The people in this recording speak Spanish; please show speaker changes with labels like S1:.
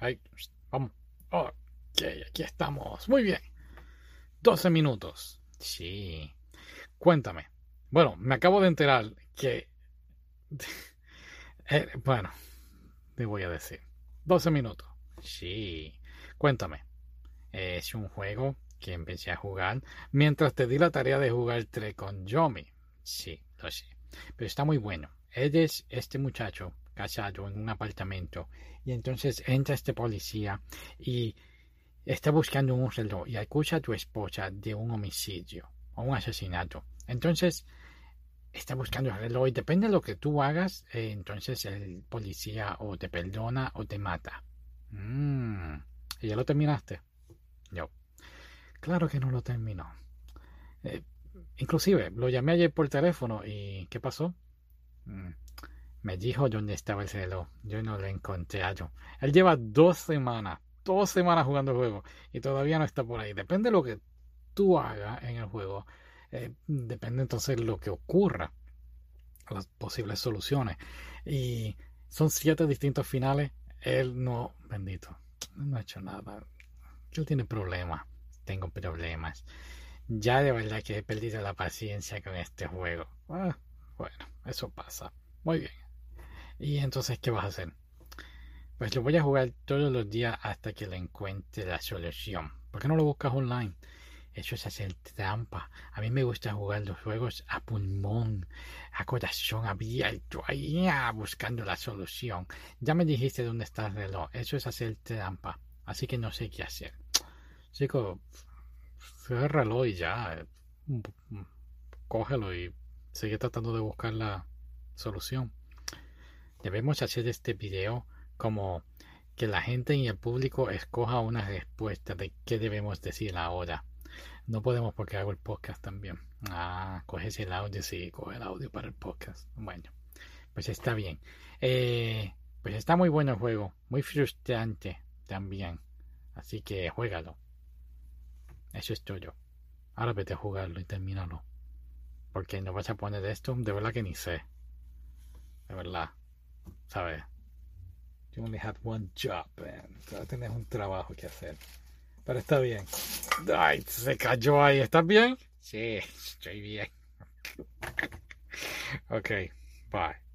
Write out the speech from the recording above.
S1: Ahí, vamos. Ok, aquí estamos. Muy bien. 12 minutos. Sí. Cuéntame. Bueno, me acabo de enterar que... Eh, bueno, te voy a decir. 12 minutos. Sí. Cuéntame. Es un juego que empecé a jugar mientras te di la tarea de jugar 3 con Yomi. Sí, lo sé. Pero está muy bueno. Eres este muchacho casado en un apartamento y entonces entra este policía y está buscando un reloj y acusa a tu esposa de un homicidio o un asesinato. Entonces está buscando el reloj y depende de lo que tú hagas, eh, entonces el policía o te perdona o te mata. Mm. ¿Y ya lo terminaste? Yo. Claro que no lo terminó. Eh, inclusive, lo llamé ayer por teléfono y ¿qué pasó? Mm. Me dijo dónde estaba el reloj. Yo no lo encontré a yo. Él lleva dos semanas, dos semanas jugando el juego y todavía no está por ahí. Depende de lo que tú hagas en el juego. Eh, depende entonces de lo que ocurra. Las posibles soluciones. Y son siete distintos finales. Él no, bendito, no ha hecho nada. Él tiene problemas. Tengo problemas. Ya de verdad que he perdido la paciencia con este juego. Ah, bueno, eso pasa. Muy bien. ¿Y entonces qué vas a hacer? Pues lo voy a jugar todos los días hasta que le encuentre la solución. ¿Por qué no lo buscas online? Eso es hacer trampa. A mí me gusta jugar los juegos a pulmón, a corazón abierto, ahí ah, buscando la solución. Ya me dijiste dónde está el reloj. Eso es hacer trampa. Así que no sé qué hacer. Chico, reloj y ya. Cógelo y sigue tratando de buscar la solución. Debemos hacer este video como que la gente y el público escoja una respuesta de qué debemos decir ahora. No podemos porque hago el podcast también. Ah, coges el audio, sí, coge el audio para el podcast. Bueno, pues está bien. Eh, pues está muy bueno el juego, muy frustrante también. Así que juégalo. Eso es todo. Ahora vete a jugarlo y termínalo. Porque no vas a poner esto, de verdad que ni sé. De verdad. ¿Sabes? You only had one job, man. Tienes un trabajo que hacer. Pero está bien. Ay, se cayó ahí. ¿Estás bien? Sí, estoy bien. ok, bye.